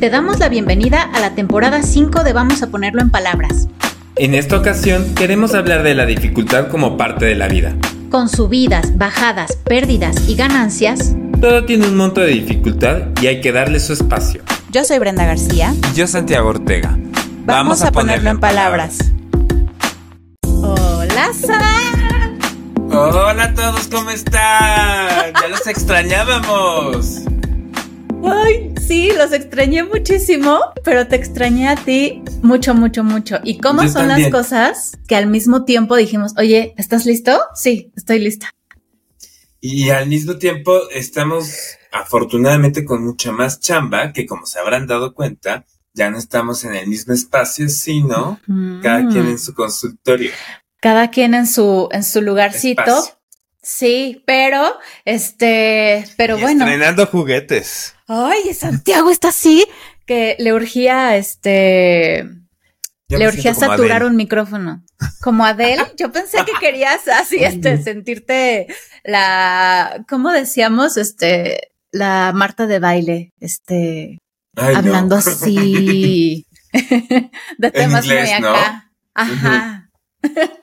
Te damos la bienvenida a la temporada 5 de Vamos a ponerlo en palabras. En esta ocasión queremos hablar de la dificultad como parte de la vida. Con subidas, bajadas, pérdidas y ganancias, Todo tiene un monto de dificultad y hay que darle su espacio. Yo soy Brenda García. Y yo Santiago Ortega. Vamos, a, ponerlo en palabras. Hola, Sam. Hola a todos, ¿cómo están? Ya los extrañábamos. Ay, sí, los extrañé muchísimo, pero te extrañé a ti mucho, mucho, mucho. ¿Y cómo Yo son también. las cosas que al mismo tiempo dijimos, oye, ¿estás listo? Sí, estoy lista. Y al mismo tiempo estamos afortunadamente con mucha más chamba que como se habrán dado cuenta, ya no estamos en el mismo espacio, sino cada quien en su consultorio. Cada quien en su, en su lugarcito. Espacio. Sí, pero, este, pero Y bueno. Estrenando juguetes. Ay, Santiago está así que le urgía, este, Ya le urgía saturar Adele. un micrófono. Como Adele, yo pensé que querías así, este, sentirte la, ¿cómo decíamos? Este, la Marta de baile, este, Ay, no. hablando así de temas inglés, muy ¿no? acá. Ajá.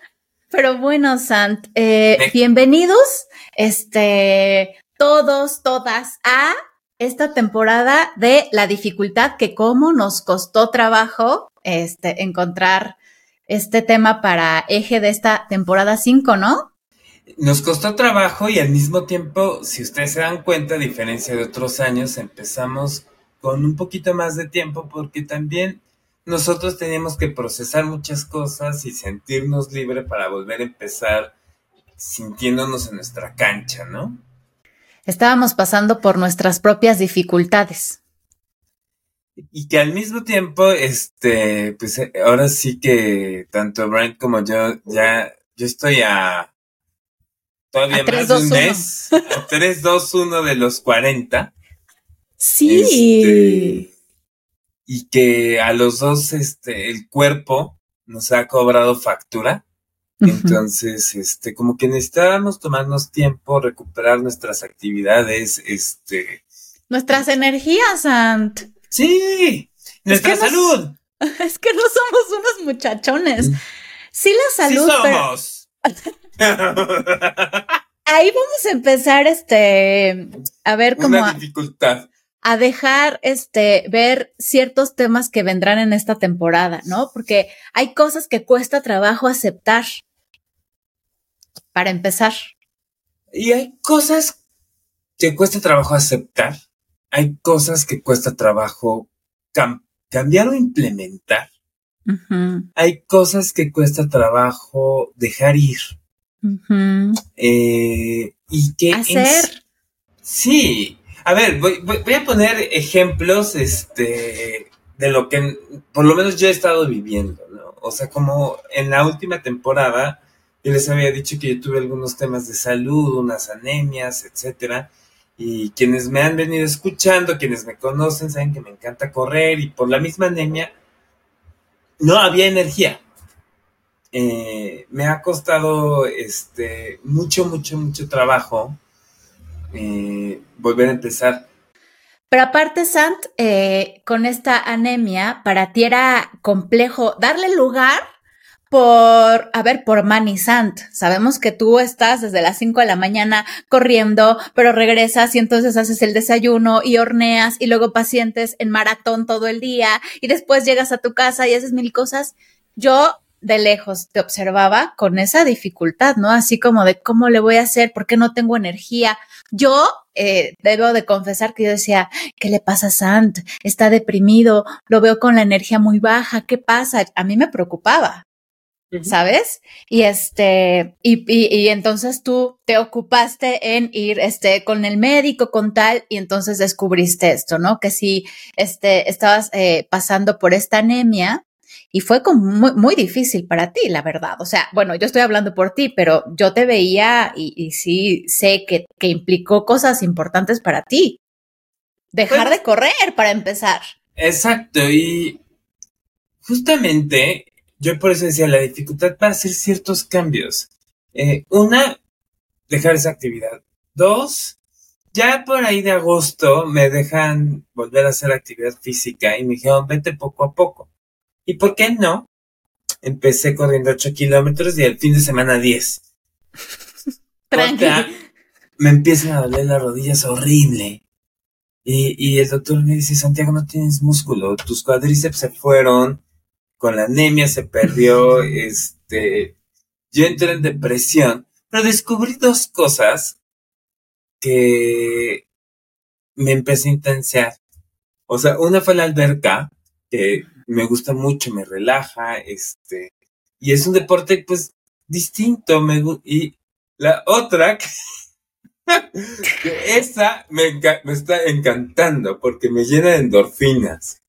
Pero bueno, Sant, eh, bienvenidos, este, todos, todas, a esta temporada de la dificultad que cómo nos costó trabajo, este, encontrar este tema para eje de esta temporada 5, ¿no? Nos costó trabajo y al mismo tiempo, si ustedes se dan cuenta, a diferencia de otros años, empezamos con un poquito más de tiempo porque también nosotros teníamos que procesar muchas cosas y sentirnos libre para volver a empezar sintiéndonos en nuestra cancha, ¿no? Estábamos pasando por nuestras propias dificultades. Y que al mismo tiempo, este, pues eh, ahora sí que tanto Brian como yo, ya, yo estoy a todavía A más de un dos, uno. mes, a 3, 2, 1 de los 40. Sí. Este, y que a los dos, este, el cuerpo nos ha cobrado factura. Entonces, este, como que necesitábamos tomarnos tiempo, recuperar nuestras actividades, este, Nuestras energías, Sant. sí, nuestra que nos- salud. Es que no somos unos muchachones. Sí, la Sí salud, pero somos. ahí vamos a empezar, este, a ver cómo Una dificultad. a dejar, este, ver ciertos temas que vendrán en esta temporada, ¿no? Porque hay cosas que cuesta trabajo aceptar. Para empezar. Y hay cosas que cuesta trabajo aceptar. Hay cosas que cuesta trabajo cam- cambiar o implementar. Hay cosas que cuesta trabajo dejar ir. Eh, y que Hacer. Sí. A ver, voy, voy- voy a poner ejemplos este, de lo que por lo menos yo he estado viviendo, ¿no? O sea, como en la última temporada, yo les había dicho que yo tuve algunos temas de salud, unas anemias, etcétera. Y quienes me han venido escuchando, quienes me conocen, saben que me encanta correr y por la misma anemia no había energía. Eh, me ha costado este mucho, mucho, mucho trabajo eh, volver a empezar. Pero aparte, Sant, eh, con esta anemia, para ti era complejo darle lugar por, a ver, por Manny Sant. Sabemos que tú estás desde las 5 de la mañana corriendo, pero regresas y entonces haces el desayuno y horneas y luego pacientes en maratón todo el día y después llegas a tu casa y haces mil cosas. Yo de lejos te observaba con esa dificultad, ¿no? Así como de cómo le voy a hacer, por qué no tengo energía. Yo eh, debo de confesar que yo decía, ¿qué le pasa a Sant? Está deprimido, lo veo con la energía muy baja, ¿qué pasa? A mí me preocupaba. ¿Sabes? Y este, y, y, y entonces tú te ocupaste en ir, este, con el médico, con tal, y entonces descubriste esto, ¿no? Que si, este, estabas eh, pasando por esta anemia y fue como muy, muy difícil para ti, la verdad. O sea, bueno, yo estoy hablando por ti, pero yo te veía y, y sí sé que, que implicó cosas importantes para ti. Dejar de correr para empezar. Exacto, y justamente yo por eso decía la dificultad para hacer ciertos cambios. Eh, una, dejar esa actividad. Dos, Ya por ahí de agosto me dejan volver a hacer actividad física y me dijeron, vete poco a poco. ¿Y por qué no? Empecé corriendo 8 kilómetros y el fin de semana 10. Tranquilo. Me empiezan a doler las rodillas horrible. Y, y el doctor me dice, Santiago, no tienes músculo, tus cuadríceps se fueron, con la anemia se perdió, este, yo entré en depresión, pero descubrí dos cosas que me empecé a intensiar. O sea, una fue la alberca, que me gusta mucho, me relaja, este, y es un deporte pues distinto, me y la otra, que esa me, me está encantando porque me llena de endorfinas.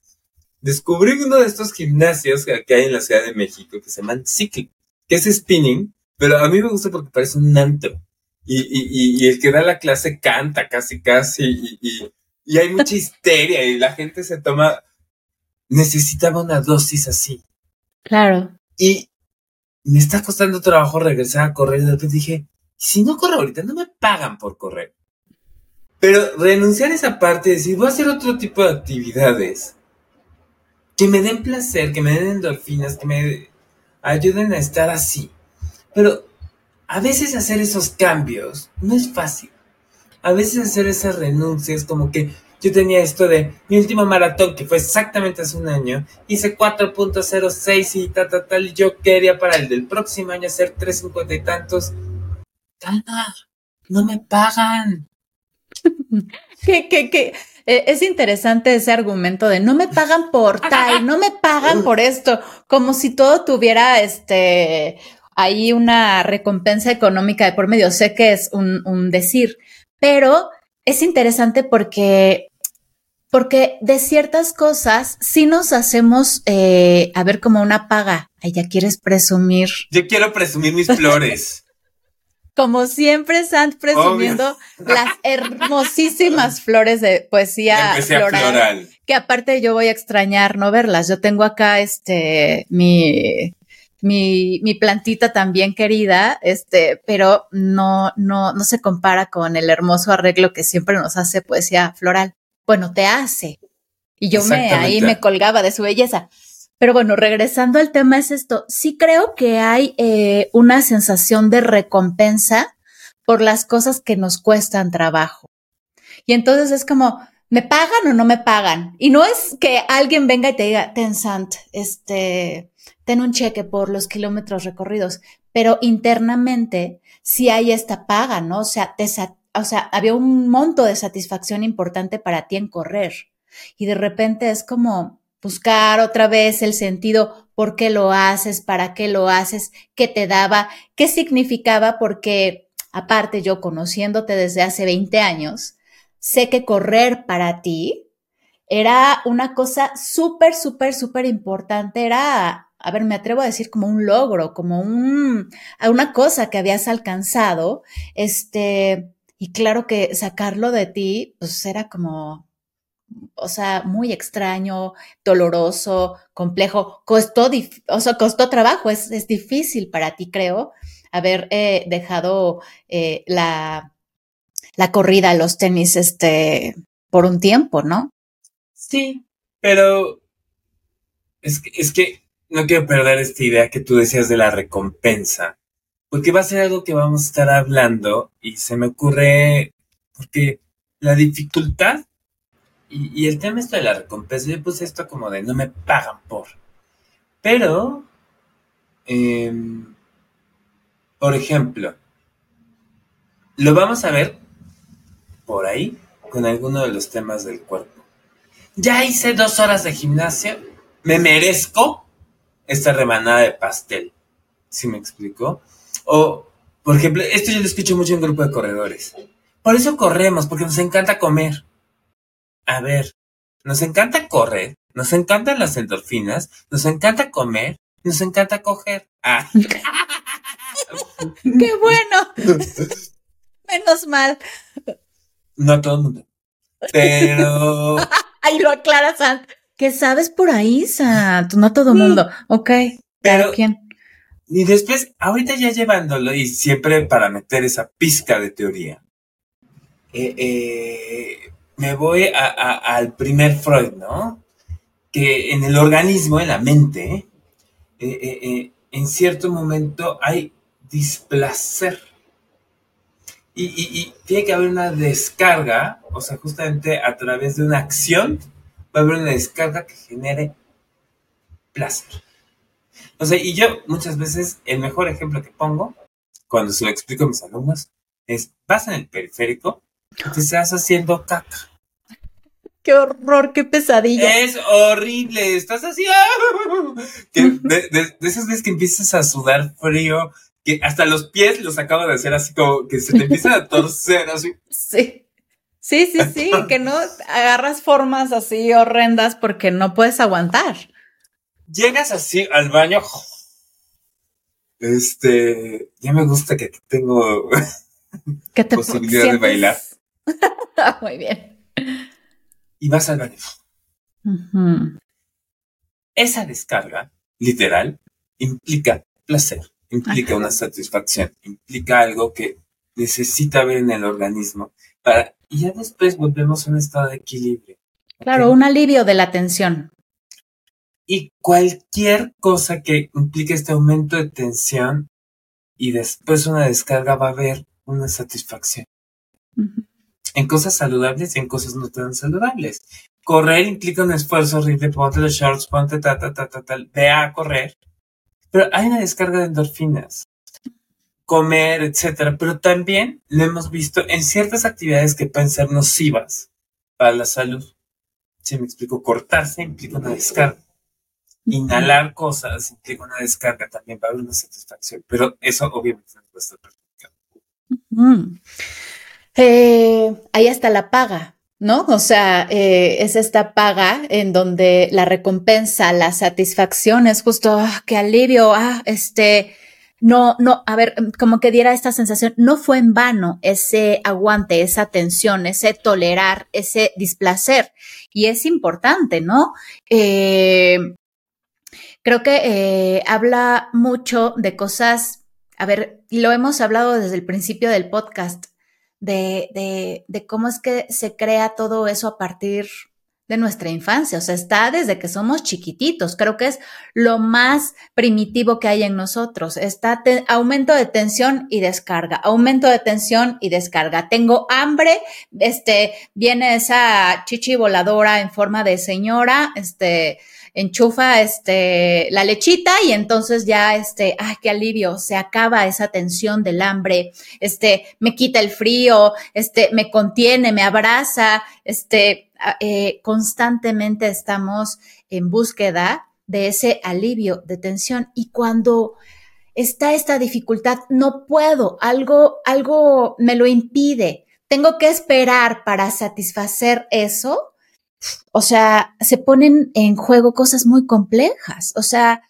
Descubrí uno de estos gimnasios que hay en la Ciudad de México que se llaman Cycling, que es spinning, pero a mí me gusta porque parece un antro. Y, y, y, el que da la clase canta casi, casi, y, y hay mucha histeria y la gente se toma, necesitaba una dosis así. Claro. Y me está costando trabajo regresar a correr. Y de repente dije, si no corro ahorita, no me pagan por correr. Pero renunciar a esa parte, decir, voy a hacer otro tipo de actividades que me den placer, que me den endorfinas, que me ayuden a estar así. Pero a veces hacer esos cambios no es fácil. A veces hacer esas renuncias, como que yo tenía esto de mi último maratón, que fue exactamente hace un año, hice 4.06 y tal, tal, tal, y yo quería para el del próximo año hacer 3.50 y tantos. Calma, no me pagan. ¿Qué, qué, qué? Eh, es interesante ese argumento de no me pagan por tal, no me pagan por esto, como si todo tuviera este ahí una recompensa económica de por medio. Sé que es un, un decir, pero es interesante porque, porque de ciertas cosas sí nos hacemos eh, a ver como una paga. Ay, ya quieres presumir. Yo quiero presumir mis flores. Como siempre, Sant presumiendo las hermosísimas flores de poesía floral, Que aparte yo voy a extrañar no verlas. Yo tengo acá este mi mi, mi plantita también querida, este, pero no, no, no se compara con el hermoso arreglo que siempre nos hace poesía floral. Bueno, te hace. Y yo me ahí me colgaba de su belleza. Pero bueno, regresando al tema es esto. Sí creo que hay eh, una sensación de recompensa por las cosas que nos cuestan trabajo. Y entonces es como, ¿me pagan o no me pagan? Y no es que alguien venga y te diga, ten Sant, este, ten un cheque por los kilómetros recorridos, pero internamente sí hay esta paga, ¿no? O sea, te, o sea, había un monto de satisfacción importante para ti en correr. Y de repente es como buscar otra vez el sentido, por qué lo haces, para qué lo haces, qué te daba, qué significaba, porque aparte yo conociéndote desde hace 20 años, sé que correr para ti era una cosa súper, súper, súper importante, era a ver, me atrevo a decir como un logro, como un, una cosa que habías alcanzado, este, y claro que sacarlo de ti, pues era como, o sea, muy extraño, doloroso, complejo, costó, o sea, costó trabajo, es, es difícil para ti, creo, haber eh, dejado eh, la, la corrida, los tenis, este, por un tiempo, ¿no? Sí, pero es que, es que no quiero perder esta idea que tú decías de la recompensa, porque va a ser algo que vamos a estar hablando y se me ocurre, porque la dificultad y, el tema esto de la recompensa, yo puse esto como de no me pagan por, pero, em, por ejemplo, lo vamos a ver por ahí con alguno de los temas del cuerpo. Ya hice dos horas de gimnasia, me merezco esta rebanada de pastel. ¿Sí me explico? O, por ejemplo, esto yo lo escucho mucho en grupo de corredores. Por eso corremos, porque nos encanta comer. A ver, nos encanta correr, nos encantan las endorfinas, nos encanta comer, nos encanta coger. Ah. ¡Qué bueno! Menos mal. No a todo el mundo. Pero. Ahí lo aclaras, ¿Qué sabes por ahí, Sant? No todo el mundo. Ok. Pero, ¿quién? Y después, ahorita ya llevándolo y siempre para meter esa pizca de teoría. eh, eh, me voy al primer Freud, ¿no? Que en el organismo, en la mente, en cierto momento hay displacer. Y, tiene que haber una descarga, o sea, justamente a través de una acción, va a haber una descarga que genere placer. O sea, y yo muchas veces, el mejor ejemplo que pongo, cuando se lo explico a mis alumnos, es, vas en el periférico te estás haciendo caca. Qué horror, qué pesadilla. Es horrible, estás así, ¡ah! de, de, esas veces que empiezas a sudar frío, que hasta los pies los acabo de hacer así como que se te empiezan a torcer así. Sí. Sí, sí, sí, que no agarras formas así horrendas porque no puedes aguantar. Llegas así al baño. Este, ya me gusta que tengo ¿Qué te posibilidad de bailar. Muy bien. Y vas al baño. Esa descarga, literal, implica placer, implica una satisfacción, implica algo que necesita ver en el organismo para, y ya después volvemos a un estado de equilibrio. Claro, un alivio de la tensión. Y cualquier cosa que implique este aumento de tensión y después una descarga va a haber una satisfacción. En cosas saludables y en cosas no tan saludables. Correr implica un esfuerzo horrible, ponte los shorts, ponte ta, ta, ta, ta, tal, ve a correr. Pero hay una descarga de endorfinas. Comer, etcétera. Pero también lo hemos visto en ciertas actividades que pueden ser nocivas para la salud. Si me explico, cortarse implica una descarga. Inhalar cosas implica una descarga también para una satisfacción. Pero eso obviamente no puede estar eh, ahí está la paga, ¿no? O sea, eh, es esta paga en donde la recompensa, la satisfacción es justo, ah, qué alivio, ah, este, no, no, a ver, como que diera esta sensación, no fue en vano ese aguante, esa tensión, ese tolerar, ese displacer. Y es importante, ¿no? Eh, creo que habla mucho de cosas a ver, lo hemos hablado desde el principio del podcast, de, de, de, cómo es que se crea todo eso a partir de nuestra infancia, o sea, está desde que somos chiquititos, creo que es lo más primitivo que hay en nosotros, está aumento de tensión y descarga, aumento de tensión y descarga, tengo hambre, este, viene esa chichi voladora en forma de señora, este, enchufa este, la lechita y entonces ya, este, ay, qué alivio, se acaba esa tensión del hambre, este, me quita el frío, este, me contiene, me abraza, este, eh, constantemente estamos en búsqueda de ese alivio de tensión y cuando está esta dificultad, no puedo, algo, algo me lo impide, tengo que esperar para satisfacer eso, o sea, se ponen en juego cosas muy complejas. O sea,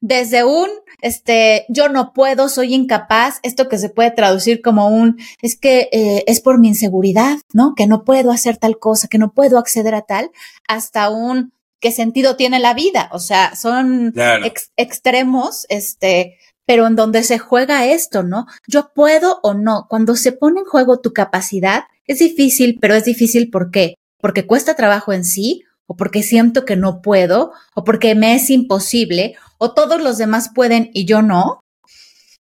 desde un, este, yo no puedo, soy incapaz, esto que se puede traducir como un, es que eh, es por mi inseguridad, ¿no? Que no puedo hacer tal cosa, que no puedo acceder a tal, hasta un, ¿qué sentido tiene la vida? O sea, son extremos, este, pero en donde se juega esto, ¿no? Yo puedo o no. Cuando se pone en juego tu capacidad, es difícil, pero es difícil ¿por qué? Porque cuesta trabajo en sí, o porque siento que no puedo, o porque me es imposible, o todos los demás pueden y yo no.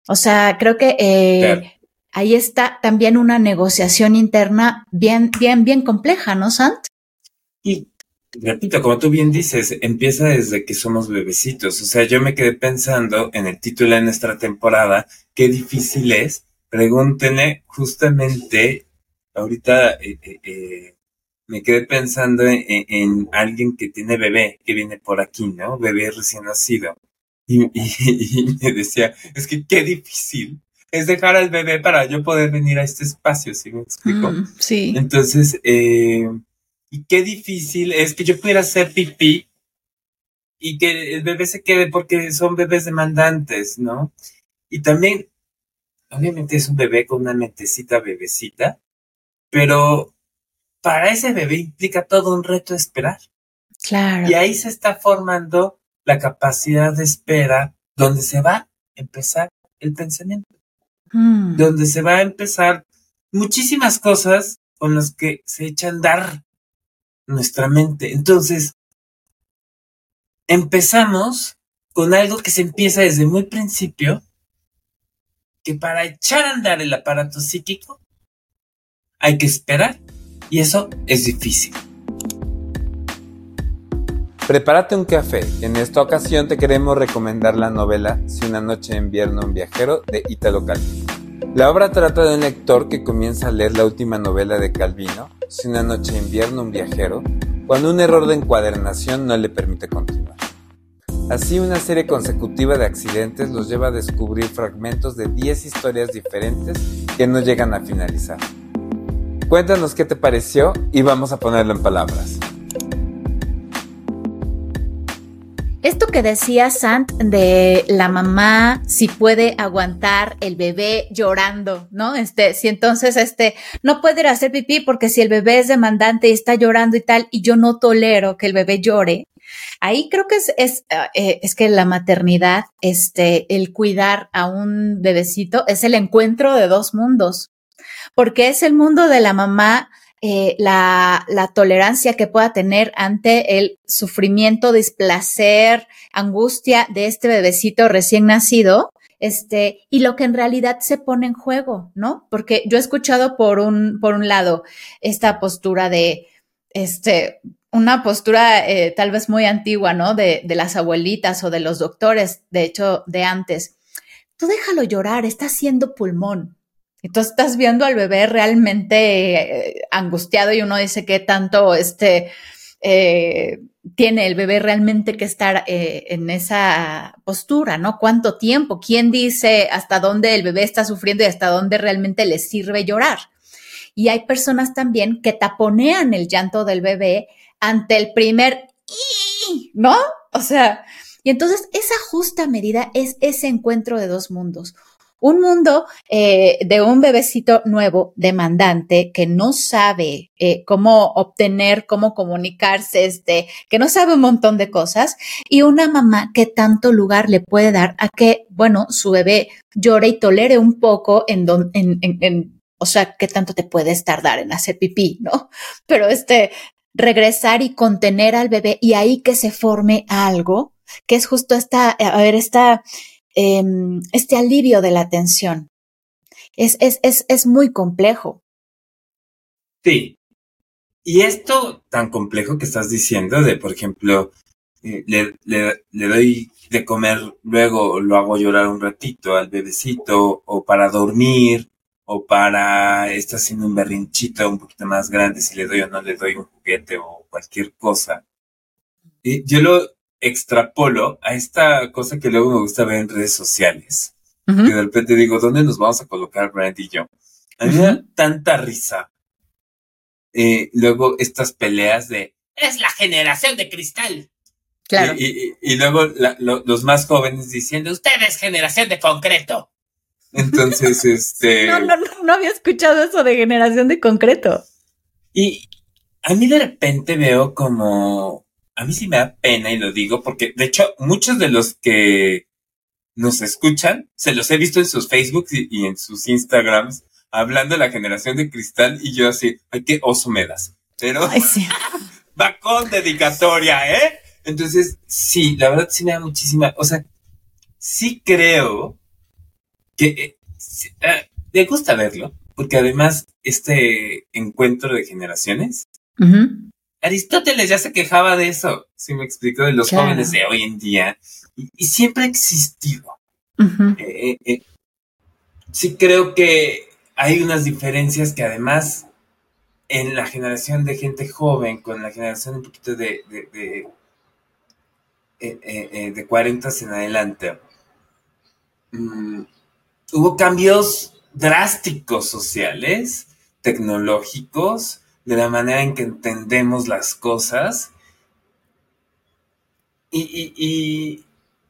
O sea, creo que eh, ahí está también una negociación interna bien, bien, bien compleja, ¿no, Sant? Y repito, como tú bien dices, empieza desde que somos bebecitos. O sea, yo me quedé pensando en el título de nuestra temporada, qué difícil es. Pregúntenle justamente ahorita eh, eh, me quedé pensando en, alguien que tiene bebé, que viene por aquí, ¿no? Bebé recién nacido. Y, me decía, es que qué difícil es dejar al bebé para yo poder venir a este espacio, ¿sí me explico? Mm, sí. Entonces, eh, y qué difícil es que yo pudiera hacer pipí y que el bebé se quede porque son bebés demandantes, ¿no? Y también, obviamente es un bebé con una mentecita bebecita, pero para ese bebé implica todo un reto de esperar. Claro. Y ahí se está formando la capacidad de espera donde se va a empezar el pensamiento. Mm. Donde se va a empezar muchísimas cosas con los que se echa a andar nuestra mente. Entonces, empezamos con algo que se empieza desde muy principio, que para echar a andar el aparato psíquico hay que esperar y eso es difícil. Prepárate un café. En esta ocasión te queremos recomendar la novela Si una noche de invierno un viajero de Italo Calvino. La obra trata de un lector que comienza a leer la última novela de Calvino, Si una noche de invierno un viajero, cuando un error de encuadernación no le permite continuar. Así una serie consecutiva de accidentes los lleva a descubrir fragmentos de 10 historias diferentes que no llegan a finalizar. Cuéntanos qué te pareció y vamos a ponerlo en palabras. Esto que decía Sant de la mamá, si puede aguantar el bebé llorando, ¿no? Este, si entonces, este, no puede ir a hacer pipí porque si el bebé es demandante y está llorando y tal, y yo no tolero que el bebé llore. Ahí creo que es, es, eh, es que la maternidad, este, el cuidar a un bebecito es el encuentro de dos mundos, porque es el mundo de la mamá eh, la, la, tolerancia que pueda tener ante el sufrimiento, displacer, angustia de este bebecito recién nacido, este, y lo que en realidad se pone en juego, ¿no? Porque yo he escuchado por un, por un lado esta postura de, este, una postura eh, tal vez muy antigua, ¿no? De, de las abuelitas o de los doctores, de hecho, de antes. Tú déjalo llorar, está haciendo pulmón, tú estás viendo al bebé realmente eh, angustiado y uno dice que tanto este eh, tiene el bebé realmente que estar eh, en esa postura, ¿no? ¿Cuánto tiempo? ¿Quién dice hasta dónde el bebé está sufriendo y hasta dónde realmente le sirve llorar? Y hay personas también que taponean el llanto del bebé ante el primer ¿no? O sea, y entonces esa justa medida es ese encuentro de dos mundos un mundo eh, de un bebecito nuevo, demandante, que no sabe eh, cómo obtener, cómo comunicarse, este, que no sabe un montón de cosas, y una mamá que tanto lugar le puede dar a que, bueno, su bebé llore y tolere un poco en, don, en, en, en o sea, qué tanto te puedes tardar en hacer pipí, ¿no? Pero este, regresar y contener al bebé y ahí que se forme algo, que es justo esta, a ver, esta, Em, este alivio de la tensión. Es, es, es, es muy complejo. Sí. Y esto tan complejo que estás diciendo de, por ejemplo, eh, le, le, le, doy de comer, luego lo hago llorar un ratito al bebecito, o para dormir, o para, está haciendo un berrinchito un poquito más grande, si le doy o no le doy un juguete o cualquier cosa. Yo lo extrapolo a esta cosa que luego me gusta ver en redes sociales. Que de repente digo, ¿dónde nos vamos a colocar Brand y yo? A mí me da tanta risa. Eh, luego estas peleas de es la generación de cristal. Claro. Y, y, luego la, lo, los más jóvenes diciendo, ustedes generación de concreto. Entonces, este. No, no, no, no había escuchado eso de generación de concreto. Y a mí de repente veo como a mí sí me da pena y lo digo porque, de hecho, muchos de los que nos escuchan, se los he visto en sus Facebook y, en sus Instagrams hablando de la generación de cristal y yo así, ay, qué oso me das. Pero Ay, sí. va con dedicatoria, ¿eh? Entonces, sí, la verdad sí me da muchísima, o sea, sí creo que eh, sí, eh, me gusta verlo, porque además este encuentro de generaciones Uh -huh. Aristóteles ya se quejaba de eso, si me explico, de los Claro. jóvenes de hoy en día, y, y siempre ha existido. Uh -huh. Eh, eh, sí creo que hay unas diferencias que además en la generación de gente joven, con la generación un poquito de, de, de, eh, eh, eh, de 40 en adelante, mm, hubo cambios drásticos sociales, tecnológicos, de la manera en que entendemos las cosas. Y, y, y,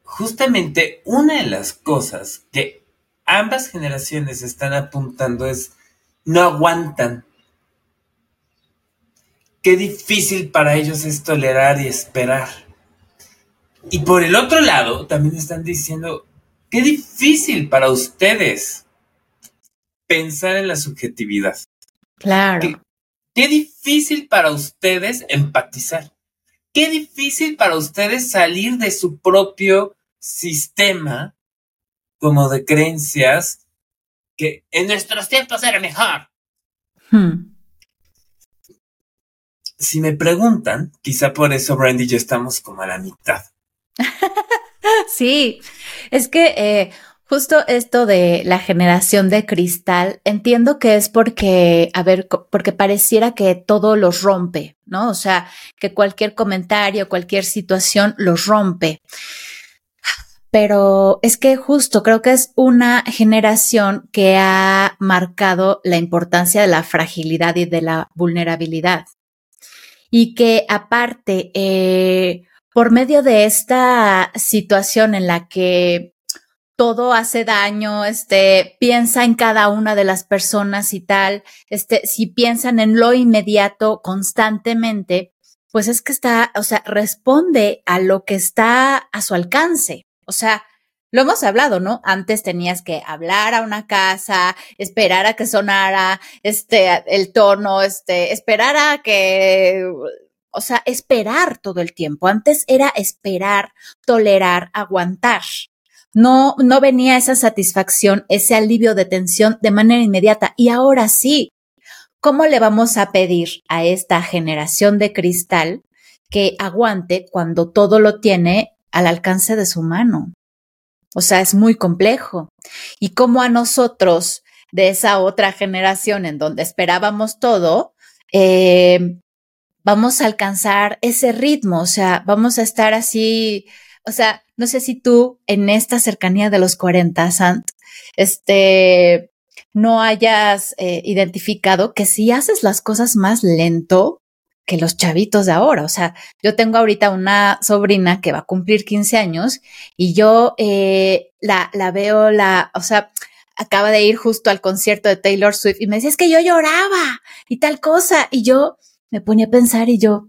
justamente una de las cosas que ambas generaciones están apuntando es no aguantan. Qué difícil para ellos es tolerar y esperar. Y por el otro lado, también están diciendo, qué difícil para ustedes pensar en la subjetividad. Claro. ¿Qué, qué difícil para ustedes empatizar. Qué difícil para ustedes salir de su propio sistema como de creencias que en nuestros tiempos era mejor. Hmm. Si me preguntan, quizá por eso Brandy y yo estamos como a la mitad. sí, es que eh, justo esto de la generación de cristal, entiendo que es porque, a ver, porque pareciera que todo los rompe, ¿no? O sea, que cualquier comentario, cualquier situación los rompe. Pero es que justo creo que es una generación que ha marcado la importancia de la fragilidad y de la vulnerabilidad. Y que aparte, eh, por medio de esta situación en la que todo hace daño, este, piensa en cada una de las personas y tal, este, si piensan en lo inmediato constantemente, pues es que está, o sea, responde a lo que está a su alcance. O sea, lo hemos hablado, ¿no? Antes tenías que hablar a una casa, esperar a que sonara, este, el tono, este, esperar a que o sea, esperar todo el tiempo. Antes era esperar, tolerar, aguantar. No, no venía esa satisfacción, ese alivio de tensión de manera inmediata. Y ahora sí, ¿cómo le vamos a pedir a esta generación de cristal que aguante cuando todo lo tiene al alcance de su mano? O sea, es muy complejo. Y cómo a nosotros de esa otra generación en donde esperábamos todo, eh, vamos a alcanzar ese ritmo, o sea, vamos a estar así, o sea, no sé si tú en esta cercanía de los 40, Sant, este, no hayas eh, identificado que si haces las cosas más lento que los chavitos de ahora, o sea, yo tengo ahorita una sobrina que va a cumplir 15 años y yo eh, la, la veo, la, o sea, acaba de ir justo al concierto de Taylor Swift y me decía, es que yo lloraba y tal cosa, y yo, me ponía a pensar y yo,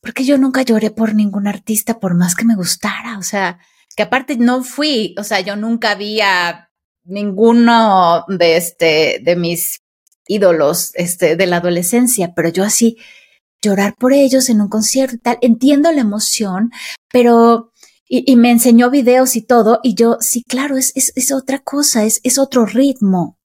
¿por qué yo nunca lloré por ningún artista por más que me gustara? O sea, que aparte no fui, o sea, yo nunca vi a ninguno de este, de mis ídolos, este, de la adolescencia, pero yo así, llorar por ellos en un concierto y tal, entiendo la emoción, pero, y, me enseñó videos y todo, y yo, sí, claro, es, es, es otra cosa, es, es otro ritmo.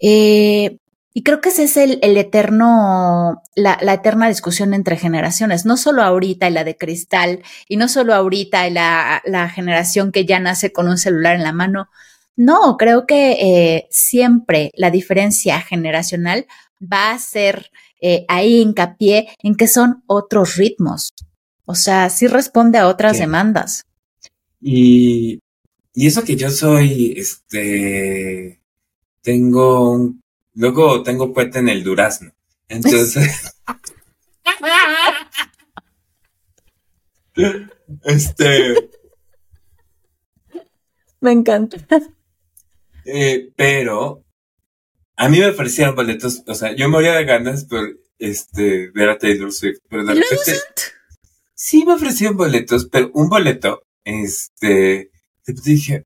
Eh, y creo que ese es el, el eterno, la, la, eterna discusión entre generaciones, no solo ahorita y la de cristal, y no solo ahorita y la, la generación que ya nace con un celular en la mano. No, creo que eh, siempre la diferencia generacional va a ser eh, ahí hincapié en que son otros ritmos. O sea, sí responde a otras demandas. Y, y eso que yo soy, este, tengo un Luego tengo puente en el durazno. Entonces. este. Me encanta. Eh, pero a mí me ofrecieron boletos, o sea, yo moría de ganas por este ver a Taylor Swift, pero de repente sí me ofrecieron boletos, pero un boleto, este, dije,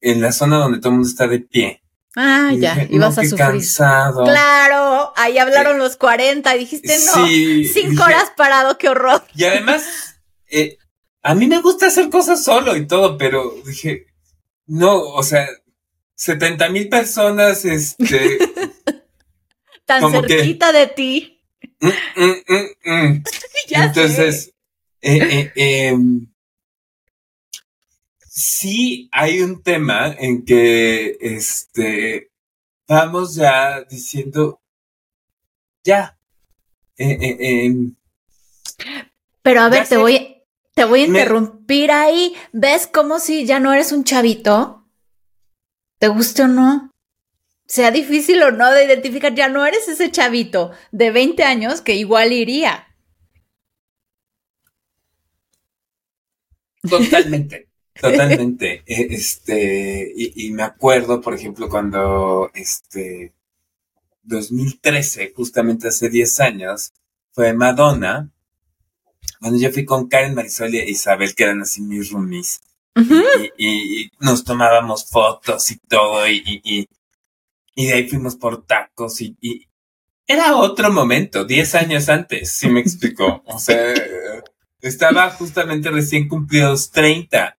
en la zona donde todo el mundo está de pie, Ah, ya, ibas a sufrir. Cansado. Claro, ahí hablaron los 40 y dijiste, no, cinco horas parado, qué horror. Y además, eh, a mí me gusta hacer cosas solo y todo, pero dije, no, o sea, 70 mil personas, este... Tan cerquita de ti. Mm, mm, mm, Entonces, eh, eh, eh, sí hay un tema en que este vamos ya diciendo ya. Eh, eh, em, Pero a ver, te voy, te voy a interrumpir ahí. ¿Ves cómo si ya no eres un chavito? ¿Te guste o no? Sea difícil o no de identificar, ya no eres ese chavito de 20 años que igual iría. Totalmente. Totalmente. E, este, y, me acuerdo, por ejemplo, cuando este 2013, justamente hace 10 años, fue Madonna. Cuando yo fui con Karen Marisol e Isabel, que eran así mis roomies. y, nos tomábamos fotos y todo, y, y, de ahí fuimos por tacos y, era otro momento, 10 años antes, si me explicó. O sea, estaba justamente recién cumplidos 30.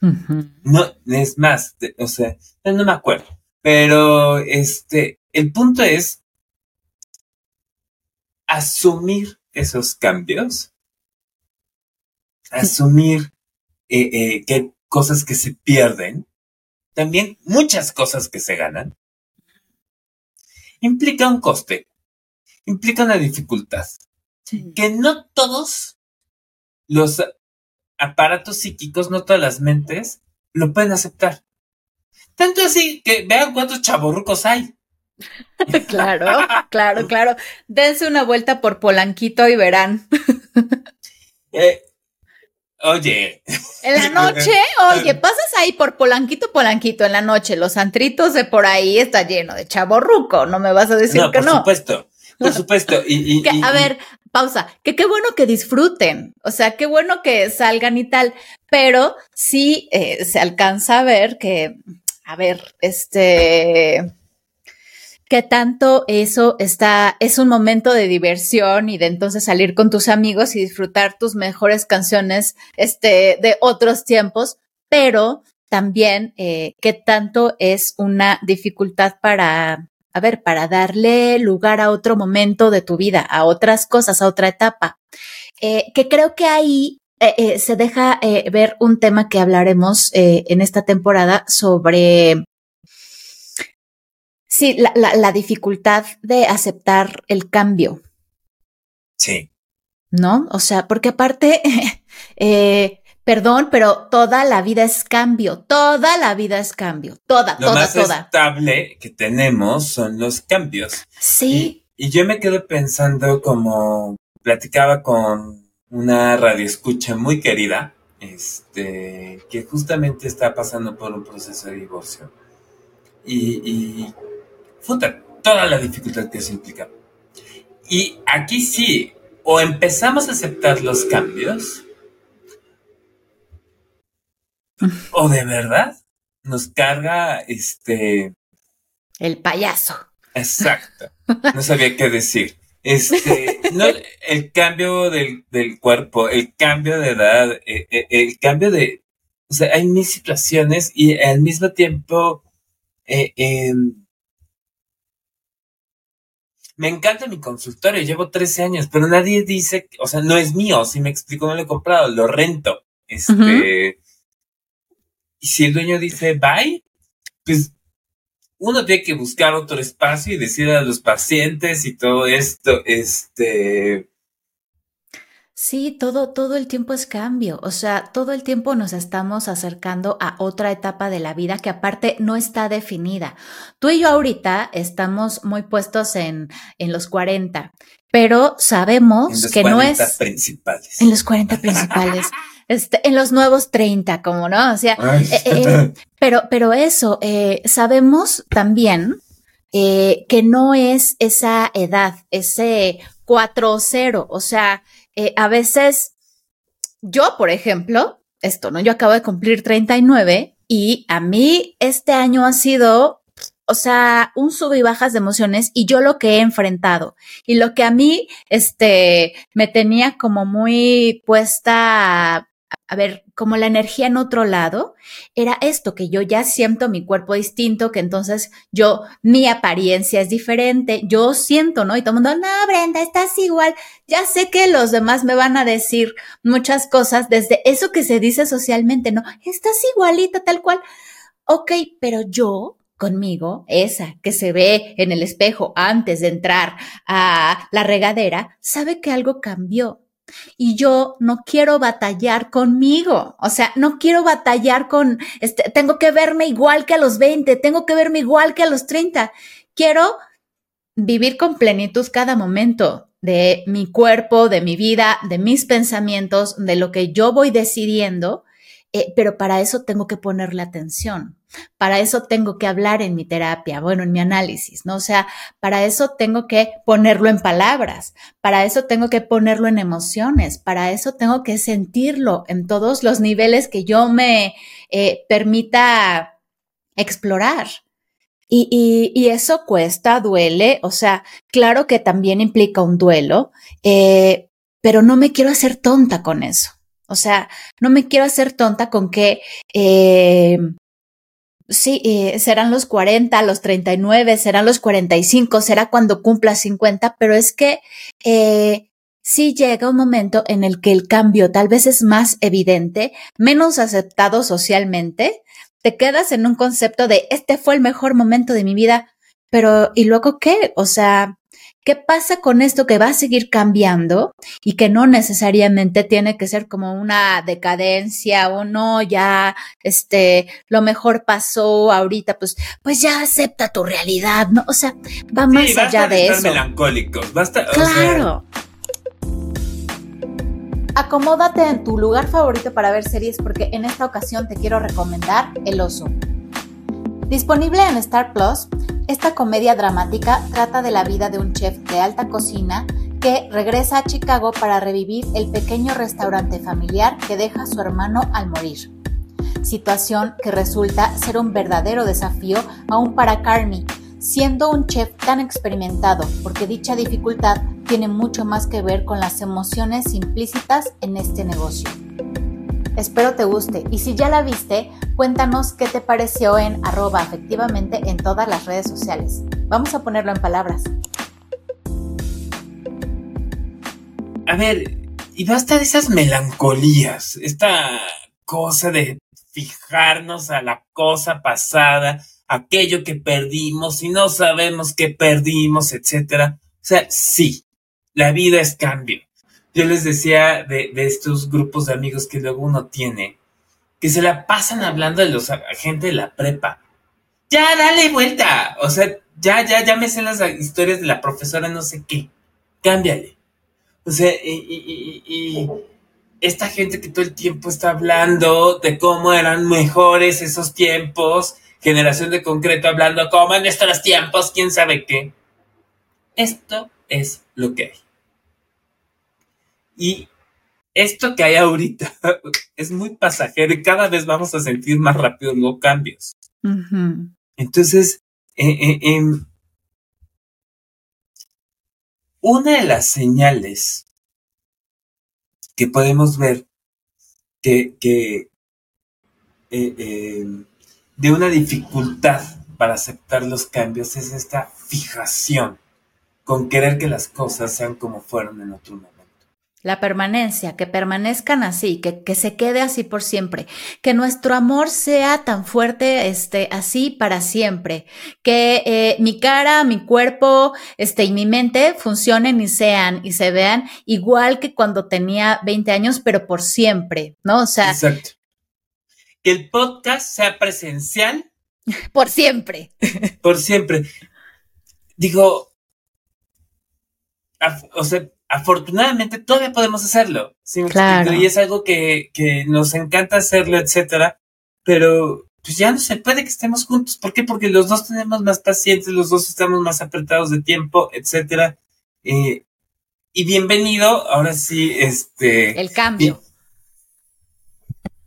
No, es más, o sea, no me acuerdo. Pero este, el punto es asumir esos cambios, asumir eh, eh, que hay cosas que se pierden, también muchas cosas que se ganan, implica un coste, implica una dificultad, que no todos los aparatos psíquicos, no todas las mentes, lo pueden aceptar. Tanto así que vean cuántos chaborrucos hay. claro, claro, claro. Dense una vuelta por Polanquito y verán. Eh, oye. En la noche, oye, pasas ahí por Polanquito, Polanquito, en la noche, los antritos de por ahí está lleno de chaborruco, no me vas a decir que no. Por supuesto, por supuesto. Y, a ver, pausa, que qué bueno que disfruten, o sea, qué bueno que salgan y tal, pero sí eh, se alcanza a ver que, a ver, este qué tanto eso está, es un momento de diversión y de entonces salir con tus amigos y disfrutar tus mejores canciones este, de otros tiempos, pero también eh, qué tanto es una dificultad para, a ver, para darle lugar a otro momento de tu vida, a otras cosas, a otra etapa. Eh, que creo que ahí eh, se deja ver un tema que hablaremos en esta temporada sobre Sí, la, la, dificultad de aceptar el cambio. Sí. ¿No? O sea, porque aparte, eh, perdón, pero toda la vida es cambio, toda la vida es cambio, toda, Lo toda, más toda. estable que tenemos son los cambios. Sí. Y, y yo me quedo pensando como platicaba con una radioescucha muy querida, este, que justamente está pasando por un proceso de divorcio. Y, y toda la dificultad que eso implica. Y aquí sí, o empezamos a aceptar los cambios, o de verdad nos carga este... El payaso. Exacto. No sabía qué decir. Este, no, el cambio del, cuerpo, el cambio de edad, eh, eh, el, cambio de, o sea, hay mil situaciones y al mismo tiempo, eh, em, me encanta mi consultorio, llevo 13 años, pero nadie dice, o sea, no es mío, si me explico, no lo he comprado, lo rento. Este, y si el dueño dice bye, pues uno tiene que buscar otro espacio y decir a los pacientes y todo esto, este, Sí, todo, todo el tiempo es cambio. O sea, todo el tiempo nos estamos acercando a otra etapa de la vida que aparte no está definida. Tú y yo ahorita estamos muy puestos en, en los 40, pero sabemos que no es... principales. En los 40 principales. Este, en los nuevos 30, como no, o sea, eh, eh, pero, pero eso, eh, sabemos también que no es esa edad, ese 4-0, o sea, a veces yo, por ejemplo, esto, ¿no? Yo acabo de cumplir 39 y a mí este año ha sido, o sea, un sub y bajas de emociones y yo lo que he enfrentado. Y lo que a mí, este, me tenía como muy puesta a ver, como la energía en otro lado, era esto, que yo ya siento mi cuerpo distinto, que entonces yo, mi apariencia es diferente, yo siento, ¿no? Y todo el mundo, no, Brenda, estás igual. Ya sé que los demás me van a decir muchas cosas desde eso que se dice socialmente, ¿no? Estás igualita, tal cual. Ok, pero yo conmigo, esa que se ve en el espejo antes de entrar a la regadera, sabe que algo cambió y yo no quiero batallar conmigo. O sea, no quiero batallar con, este, tengo que verme igual que a los 20, tengo que verme igual que a los 30. Quiero vivir con plenitud cada momento de mi cuerpo, de mi vida, de mis pensamientos, de lo que yo voy decidiendo, eh, pero para eso tengo que ponerle atención. Para eso tengo que hablar en mi terapia, bueno, en mi análisis, ¿no? O sea, para eso tengo que ponerlo en palabras, para eso tengo que ponerlo en emociones, para eso tengo que sentirlo en todos los niveles que yo me eh, permita explorar. Y, y, eso cuesta, duele, o sea, claro que también implica un duelo, eh, pero no me quiero hacer tonta con eso. O sea, no me quiero hacer tonta con que eh, sí, eh, serán los 40, los 39, serán los 45, será cuando cumpla 50, pero es que eh, sí llega un momento en el que el cambio tal vez es más evidente, menos aceptado socialmente, te quedas en un concepto de este fue el mejor momento de mi vida, pero ¿y luego qué? O sea, ¿Qué pasa con esto que va a seguir cambiando y que no necesariamente tiene que ser como una decadencia o no, ya, este, lo mejor pasó ahorita, pues, pues ya acepta tu realidad, ¿no? O sea, va más allá de, eso. melancólicos, basta. Claro. Acomódate en tu lugar favorito para ver series porque en esta ocasión te quiero recomendar El Oso. Disponible en Star Plus, esta comedia dramática trata de la vida de un chef de alta cocina que regresa a Chicago para revivir el pequeño restaurante familiar que deja a su hermano al morir. Situación que resulta ser un verdadero desafío aún para Carney, siendo un chef tan experimentado, porque dicha dificultad tiene mucho más que ver con las emociones implícitas en este negocio. Espero te guste y si ya la viste, cuéntanos qué te pareció en arroba efectivamente en todas las redes sociales. Vamos a ponerlo en palabras. A ver, y basta de esas melancolías, esta cosa de fijarnos a la cosa pasada, aquello que perdimos y no sabemos qué perdimos, etcétera. O sea, sí, la vida es cambio yo les decía de, estos grupos de amigos que luego uno tiene, que se la pasan hablando de los agentes de la prepa. Ya, dale vuelta. O sea, ya, ya, ya me sé las historias de la profesora no sé qué. Cámbiale. O sea, y, y, esta gente que todo el tiempo está hablando de cómo eran mejores esos tiempos, generación de concreto hablando cómo en estos tiempos, quién sabe qué. Esto es lo que hay. Y esto que hay ahorita es muy pasajero y cada vez vamos a sentir más rápido los cambios. Entonces, eh, eh, em, una de las señales que podemos ver que, que eh, em, de una dificultad para aceptar los cambios es esta fijación con querer que las cosas sean como fueron en otro momento la permanencia, que permanezcan así, que, que, se quede así por siempre, que nuestro amor sea tan fuerte, este, así para siempre, que eh, mi cara, mi cuerpo, este, y mi mente funcionen y sean y se vean igual que cuando tenía 20 años, pero por siempre, ¿no? O sea. Exacto. Que el podcast sea presencial. Por siempre. Por siempre. Digo, o sea, afortunadamente todavía podemos hacerlo. claro. Y es algo que, que, nos encanta hacerlo, etcétera. Pero pues ya no se puede que estemos juntos. ¿Por qué? Porque los dos tenemos más pacientes, los dos estamos más apretados de tiempo, etcétera. Eh, y bienvenido, ahora sí, este. El cambio.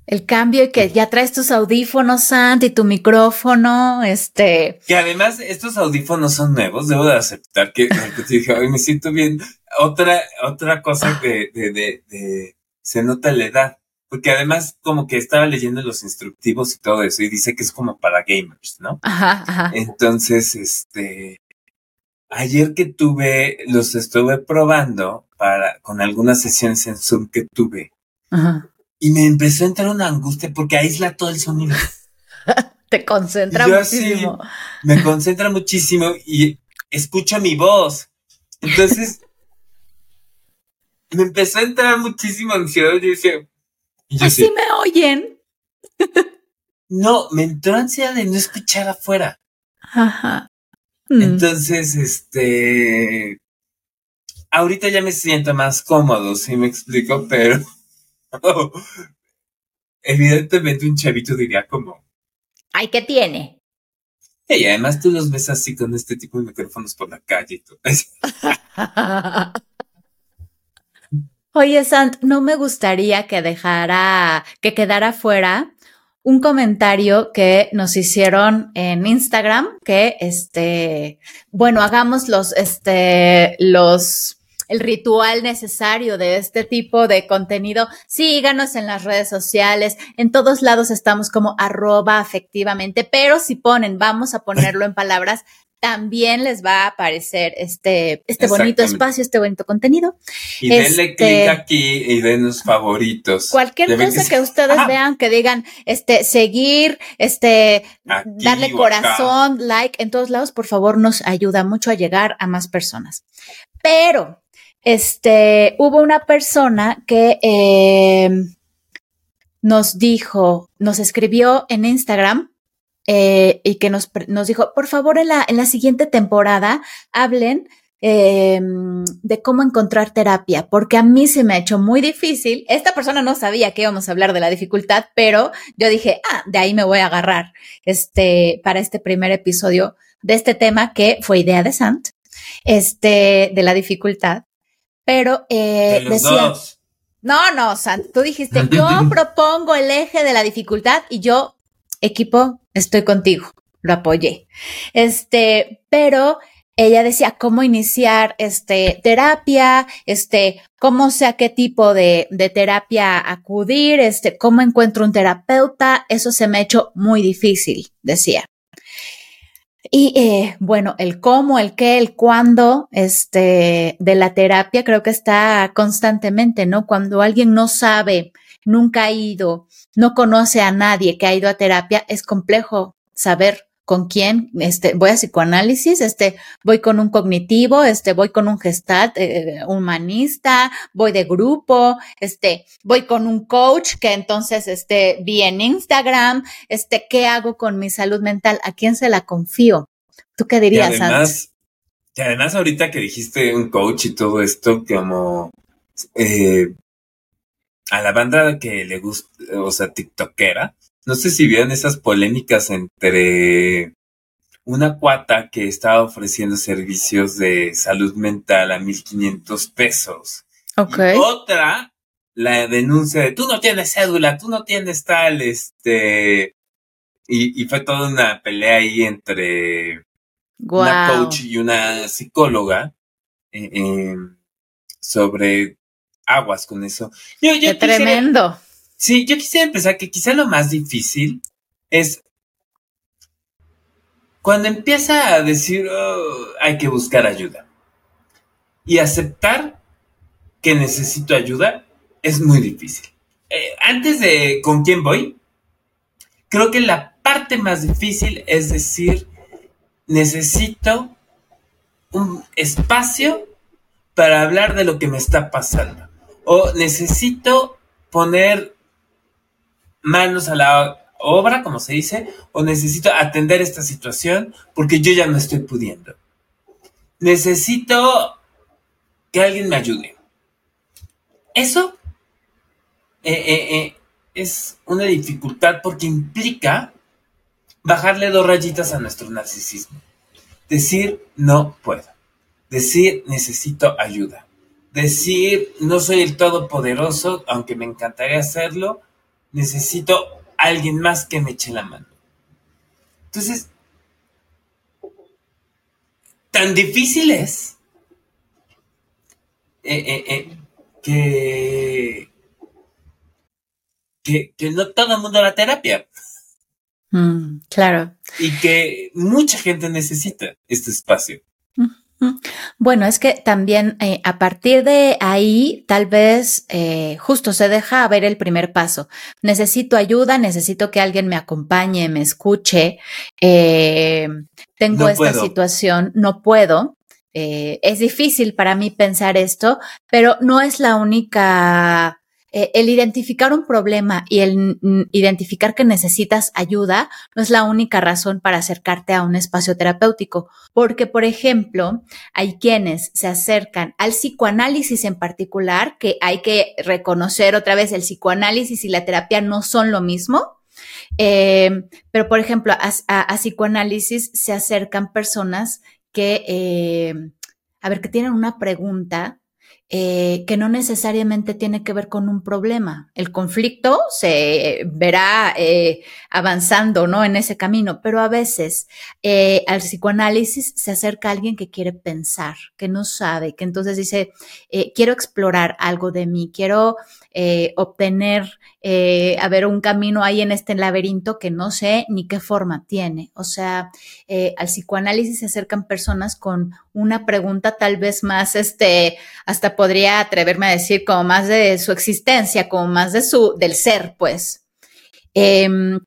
El cambio y que ya traes tus audífonos, Sant, y tu micrófono, este. Que además estos audífonos son nuevos, debo de aceptar que, te dije, me siento bien. Otra, otra cosa que de, de, de, se nota la edad, porque además como que estaba leyendo los instructivos y todo eso y dice que es como para gamers, ¿no? Ajá, ajá. Entonces, este, ayer que tuve, los estuve probando para, con algunas sesiones en Zoom que tuve. Ajá y me empezó a entrar una angustia porque aísla todo el sonido. Te concentra muchísimo. me concentra muchísimo y escucho mi voz. Entonces, me empezó a entrar muchísimo ansiedad y decía, ¿Así me oyen? no, me entró ansiedad de no escuchar afuera. Ajá. Mm. Entonces, este, ahorita ya me siento más cómodo, si me explico, pero Evidentemente un chavito diría como... Ay, ¿qué tiene? Y además tú los ves así con este tipo de micrófonos por la calle y todo. Oye, Sant, no me gustaría que dejara, que quedara fuera un comentario que nos hicieron en Instagram, que este, bueno, hagamos los, este, los, el ritual necesario de este tipo de contenido, síganos en las redes sociales. En todos lados estamos como arroba afectivamente, pero si ponen, vamos a ponerlo en palabras, también les va a aparecer este, este bonito espacio, este bonito contenido. Y denle este, clic aquí y denos favoritos. Cualquier cosa que, ustedes vean, que digan, este, seguir, este, darle corazón, like, en todos lados, por favor, nos ayuda mucho a llegar a más personas. Pero, este, hubo una persona que eh, nos dijo, nos escribió en Instagram eh, y que nos, nos dijo, por favor, en la, en la siguiente temporada hablen eh, de cómo encontrar terapia, porque a mí se me ha hecho muy difícil. Esta persona no sabía que íbamos a hablar de la dificultad, pero yo dije, ah, de ahí me voy a agarrar este, para este primer episodio de este tema que fue idea de Sant, este, de la dificultad. Pero eh, decía, no, no, Sant, tú dijiste, yo propongo el eje de la dificultad y yo equipo, estoy contigo, lo apoyé. Este, pero ella decía cómo iniciar este terapia, este, cómo sé a qué tipo de, de terapia acudir, este, cómo encuentro un terapeuta, eso se me ha hecho muy difícil, decía. Y eh, bueno, el cómo, el qué, el cuándo, este, de la terapia creo que está constantemente, ¿no? Cuando alguien no sabe, nunca ha ido, no conoce a nadie que ha ido a terapia, es complejo saber con quién, este, voy a psicoanálisis, este, voy con un cognitivo, este, voy con un gestat eh, humanista, voy de grupo, este, voy con un coach que entonces, este, vi en Instagram, este, ¿qué hago con mi salud mental? ¿A quién se la confío? ¿Tú qué dirías, y además, y además ahorita que dijiste un coach y todo esto, como, eh, a la banda que le gusta, o sea, TikTokera, no sé si vieron esas polémicas entre una cuata que estaba ofreciendo servicios de salud mental a 1500 pesos. Ok. Y otra, la denuncia de tú no tienes cédula, tú no tienes tal, este. Y, fue toda una pelea ahí entre una coach y una psicóloga eh, eh, sobre aguas con eso. Yo, Qué tremendo. Sí, yo quisiera empezar que quizá lo más difícil es cuando empieza a decir oh, hay que buscar ayuda y aceptar que necesito ayuda es muy difícil. Eh, antes de con quién voy, creo que la parte más difícil es decir necesito un espacio para hablar de lo que me está pasando o necesito poner manos a la obra, como se dice, o necesito atender esta situación porque yo ya no estoy pudiendo. Necesito que alguien me ayude. Eso eh, eh, eh, es una dificultad porque implica bajarle dos rayitas a nuestro narcisismo. Decir no puedo. Decir necesito ayuda decir, no soy el todopoderoso, aunque me encantaría hacerlo, necesito alguien más que me eche la mano. Entonces, tan difícil es eh, eh, eh, que, que, no todo el mundo la terapia. Mm, claro. Y que mucha gente necesita este espacio. Bueno, es que también eh, a partir de ahí tal vez eh, justo se deja ver el primer paso. Necesito ayuda, necesito que alguien me acompañe, me escuche. Eh, tengo esta situación, no puedo. es difícil para mí pensar esto, pero no es la única eh, el identificar un problema y el identificar que necesitas ayuda no es la única razón para acercarte a un espacio terapéutico, porque, por ejemplo, hay quienes se acercan al psicoanálisis en particular, que hay que reconocer otra vez, el psicoanálisis y la terapia no son lo mismo. Eh, pero, por ejemplo, a, psicoanálisis se acercan personas que, eh, a ver, que tienen una pregunta eh, que no necesariamente tiene que ver con un problema. El conflicto se verá eh, avanzando, ¿no? En ese camino, pero a veces eh, al psicoanálisis se acerca alguien que quiere pensar, que no sabe, que entonces dice, quiero explorar algo de mí, quiero obtener, a ver, un camino ahí en este laberinto que no sé ni qué forma tiene. O sea, al psicoanálisis se acercan personas con una pregunta tal vez más, este, hasta podría atreverme a decir como más de su existencia, como más de su, del ser, pues. Em,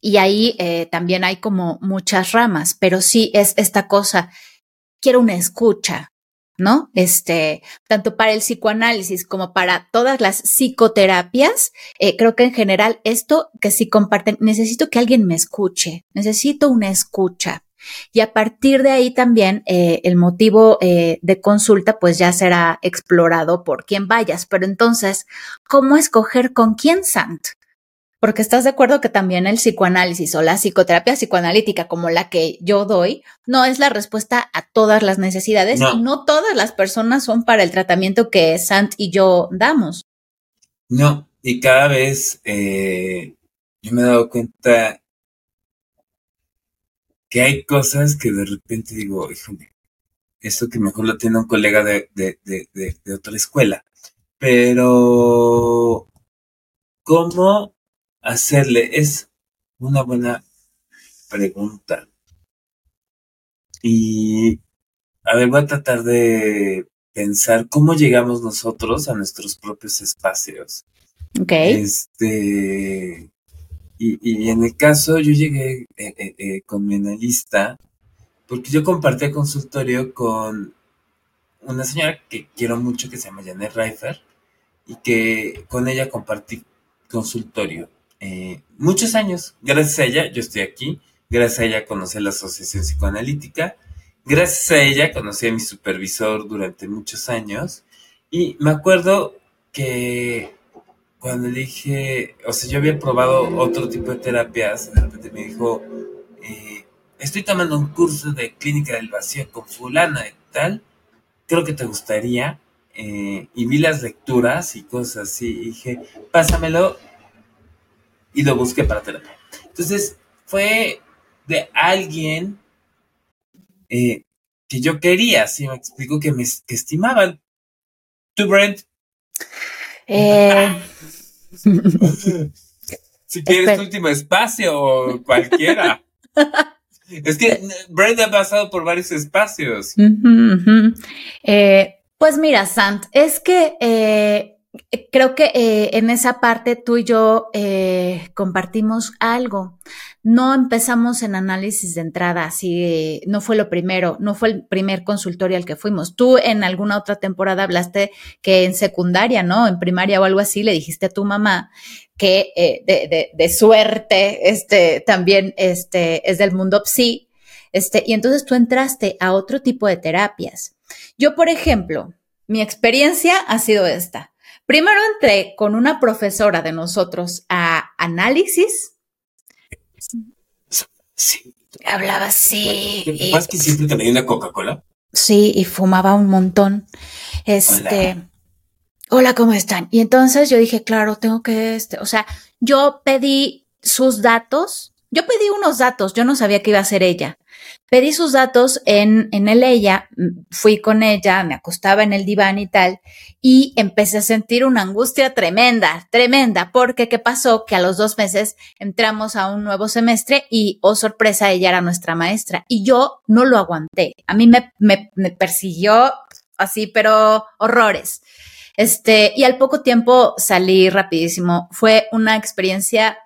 y ahí eh, también hay como muchas ramas, pero sí es esta cosa, quiero una escucha, ¿no? Este, tanto para el psicoanálisis como para todas las psicoterapias, eh, creo que en general esto que sí comparten, necesito que alguien me escuche, necesito una escucha. Y a partir de ahí también eh, el motivo eh, de consulta pues ya será explorado por quien vayas. Pero entonces, ¿cómo escoger con quién, Sant? Porque estás de acuerdo que también el psicoanálisis o la psicoterapia psicoanalítica como la que yo doy no es la respuesta a todas las necesidades y no todas las personas son para el tratamiento que Sant y yo damos. No, y cada vez eh, yo me he dado cuenta que hay cosas que de repente digo, híjole, esto que mejor lo tiene un colega de, de, de, de, otra escuela. Pero, ¿cómo hacerle? Es una buena pregunta. Y, a ver, voy a tratar de pensar cómo llegamos nosotros a nuestros propios espacios. Ok. Este, y, en el caso, yo llegué eh, eh, eh, con mi analista, porque yo compartí consultorio con una señora que quiero mucho, que se llama Janet Reifer, y que con ella compartí consultorio muchos años. Gracias a ella, yo estoy aquí. Gracias a ella conocí la Asociación Psicoanalítica. Gracias a ella conocí a mi supervisor durante muchos años. Y me acuerdo que cuando dije, o sea, yo había probado otro tipo de terapias, de repente me dijo, eh, estoy tomando un curso de clínica del vacío con fulana y tal, creo que te gustaría. Eh, y vi las lecturas y cosas así, y dije, pásamelo, y lo busqué para terapia. Entonces, fue de alguien eh, que yo quería, si me explico, que me que estimaban. ¿Tú, Brent? Eh, si quieres tu último espacio o cualquiera. es que Brenda ha pasado por varios espacios. Eh, pues mira, Sant, es que creo que eh, en esa parte tú y yo compartimos algo. No empezamos en análisis de entrada, así no fue lo primero, no fue el primer consultorio al que fuimos. Tú en alguna otra temporada hablaste que en secundaria, ¿no? En primaria o algo así, le dijiste a tu mamá que eh, de, de, suerte, este, también este, es del mundo psi, este, y entonces tú entraste a otro tipo de terapias. Yo, por ejemplo, mi experiencia ha sido esta. Primero entré con una profesora de nosotros a análisis, Sí. Hablaba así. ¿Qué que siempre te una Coca-Cola? Sí, y fumaba un montón. Este. Hola. ¿cómo están? Y entonces yo dije, claro, tengo que, este, o sea, yo pedí sus datos. Yo pedí unos datos, yo no sabía que iba a ser ella. Pedí sus datos en, en el ella, mm, fui con ella, me acostaba en el diván y tal, y empecé a sentir una angustia tremenda, tremenda, porque ¿qué pasó? Que a los dos meses entramos a un nuevo semestre y, oh sorpresa, ella era nuestra maestra y yo no lo aguanté. A mí me, me, me persiguió así, pero horrores. Este, y al poco tiempo salí rapidísimo. Fue una experiencia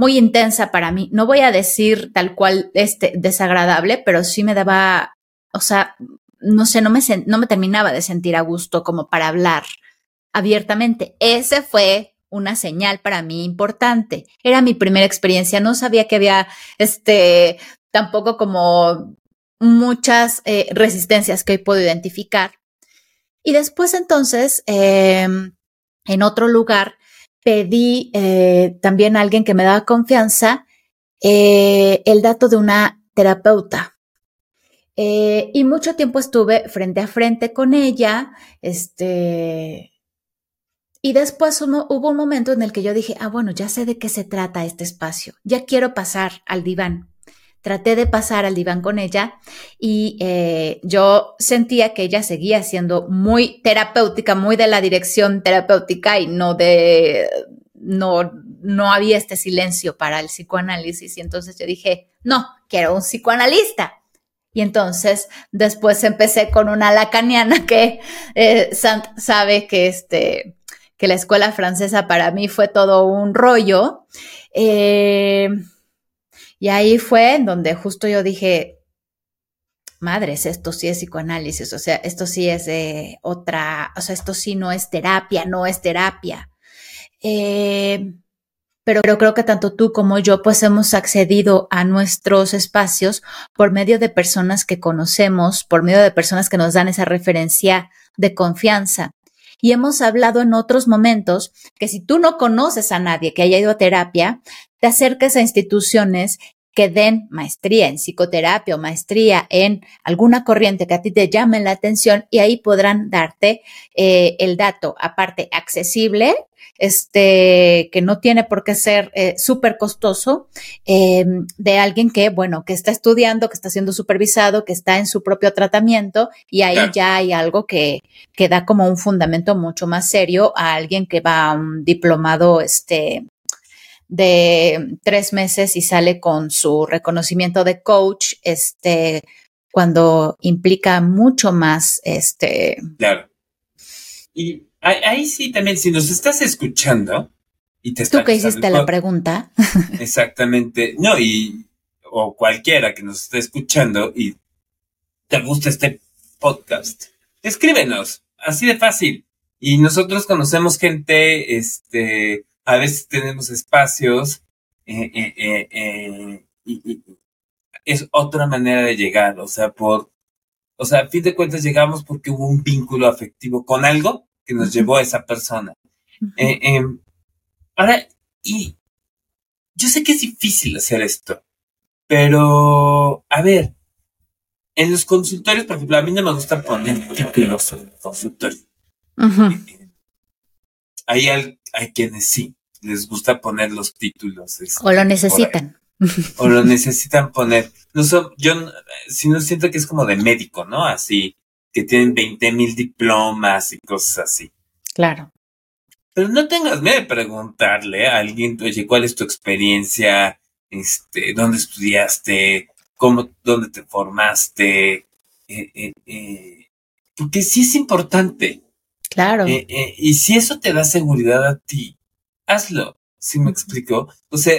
muy intensa para mí. No voy a decir tal cual este desagradable, pero sí me daba, o sea, no sé, no me, no me terminaba de sentir a gusto como para hablar abiertamente. Ese fue una señal para mí importante. Era mi primera experiencia. No sabía que había, este, tampoco como muchas eh, resistencias que hoy puedo identificar. Y después entonces, em, en otro lugar, pedí eh, también a alguien que me daba confianza eh, el dato de una terapeuta. Eh, y mucho tiempo estuve frente a frente con ella, este, y después hubo un momento en el que yo dije, ah, bueno, ya sé de qué se trata este espacio, ya quiero pasar al diván. Traté de pasar al diván con ella y eh, yo sentía que ella seguía siendo muy terapéutica, muy de la dirección terapéutica y no de, no, no había este silencio para el psicoanálisis. Y entonces yo dije, no, quiero un psicoanalista. Y entonces después empecé con una lacaniana que eh, Sant sabe que este, que la escuela francesa para mí fue todo un rollo. Eh, y ahí fue en donde justo yo dije, madres, esto sí es psicoanálisis, o sea, esto sí es otra, o sea, esto sí no es terapia, no es terapia. Eh, pero, pero, creo que tanto tú como yo pues hemos accedido a nuestros espacios por medio de personas que conocemos, por medio de personas que nos dan esa referencia de confianza. Y hemos hablado en otros momentos que si tú no conoces a nadie que haya ido a terapia, te acerques a instituciones que den maestría en psicoterapia o maestría en alguna corriente que a ti te llame la atención y ahí podrán darte eh, el dato, aparte accesible, este, que no tiene por qué ser eh, súper costoso, eh, de alguien que, bueno, que está estudiando, que está siendo supervisado, que está en su propio tratamiento y ahí ya hay algo que, que da como un fundamento mucho más serio a alguien que va a un diplomado, este, de tres meses y sale con su reconocimiento de coach, este, cuando implica mucho más, este. Claro. Y ahí, sí también, si nos estás escuchando y te Tú que hiciste la pregunta. Exactamente. No, y, o cualquiera que nos esté escuchando y te gusta este podcast, escríbenos, así de fácil. Y nosotros conocemos gente, este, a veces tenemos espacios eh, eh, eh, y, es otra manera de llegar, o sea, por, o sea, a fin de cuentas llegamos porque hubo un vínculo afectivo con algo que nos llevó a esa persona. Em, ahora, y yo sé que es difícil hacer esto, pero, a ver, en los consultorios, por ejemplo, a mí no me gusta poner títulos en el consultorio. Hay, hay quienes sí les gusta poner los títulos. Este, o lo necesitan. O lo necesitan poner. No yo, si no siento que es como de médico, ¿no? Así, que tienen 20 mil diplomas y cosas así. Claro. Pero no tengas miedo de preguntarle a alguien, oye, ¿cuál es tu experiencia? Este, ¿dónde estudiaste? ¿Cómo, dónde te formaste? Eh, eh, eh, porque sí es importante. Claro. y si eso te da seguridad a ti, hazlo. ¿Sí me explico? O sea,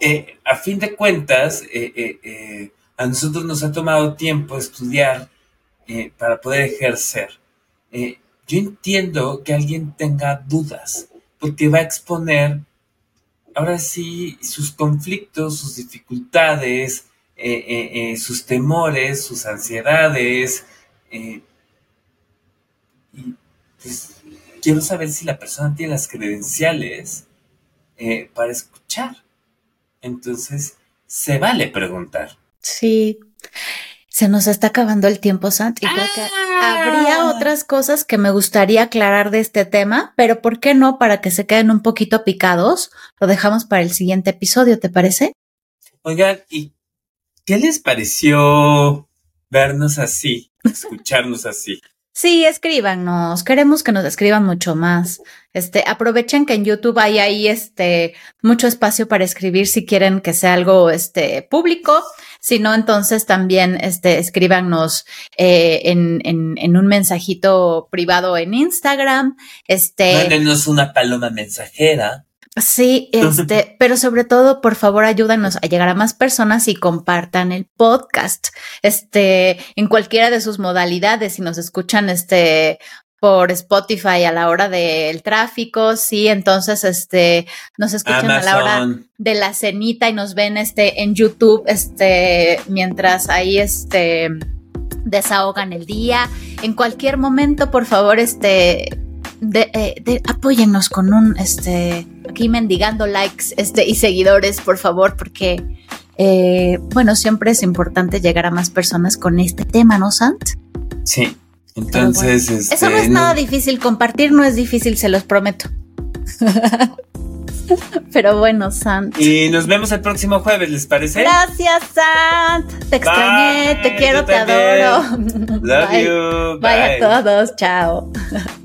eh, a fin de cuentas, eh, eh, a nosotros nos ha tomado tiempo estudiar para poder ejercer. yo entiendo que alguien tenga dudas, porque va a exponer, ahora sí, sus conflictos, sus dificultades, sus temores, sus ansiedades. y pues, quiero saber si la persona tiene las credenciales eh, para escuchar. Entonces, se vale preguntar. Sí. Se nos está acabando el tiempo, Santi. creo que habría ah. otras cosas que me gustaría aclarar de este tema, pero ¿por qué no? Para que se queden un poquito picados, lo dejamos para el siguiente episodio, ¿te parece? Oigan, ¿y qué les pareció vernos así, escucharnos así? Sí, escríbanos. Queremos que nos escriban mucho más. Este, aprovechen que en YouTube hay ahí este mucho espacio para escribir si quieren que sea algo este público. Si no, entonces también este escríbanos eh, en, en, en, un mensajito privado en Instagram. Este. Mándenos una paloma mensajera. Sí, este, pero sobre todo, por favor, ayúdanos a llegar a más personas y compartan el podcast, este, en cualquiera de sus modalidades. Si nos escuchan, este, por Spotify a la hora del tráfico, sí, entonces, este, nos escuchan a la hora de la cenita y nos ven, este, en YouTube, este, mientras ahí, este, desahogan el día. En cualquier momento, por favor, este, de, eh, de, apóyennos con un, este, aquí mendigando likes este, y seguidores, por favor, porque eh, bueno, siempre es importante llegar a más personas con este tema, ¿no, Sant? Sí. Entonces, este, eso no es nada difícil, compartir no es difícil, se los prometo. Pero bueno, Sant. Y nos vemos el próximo jueves, ¿les parece? Gracias, Sant. Te extrañé, te quiero, te adoro. Love you. Bye a todos, chao.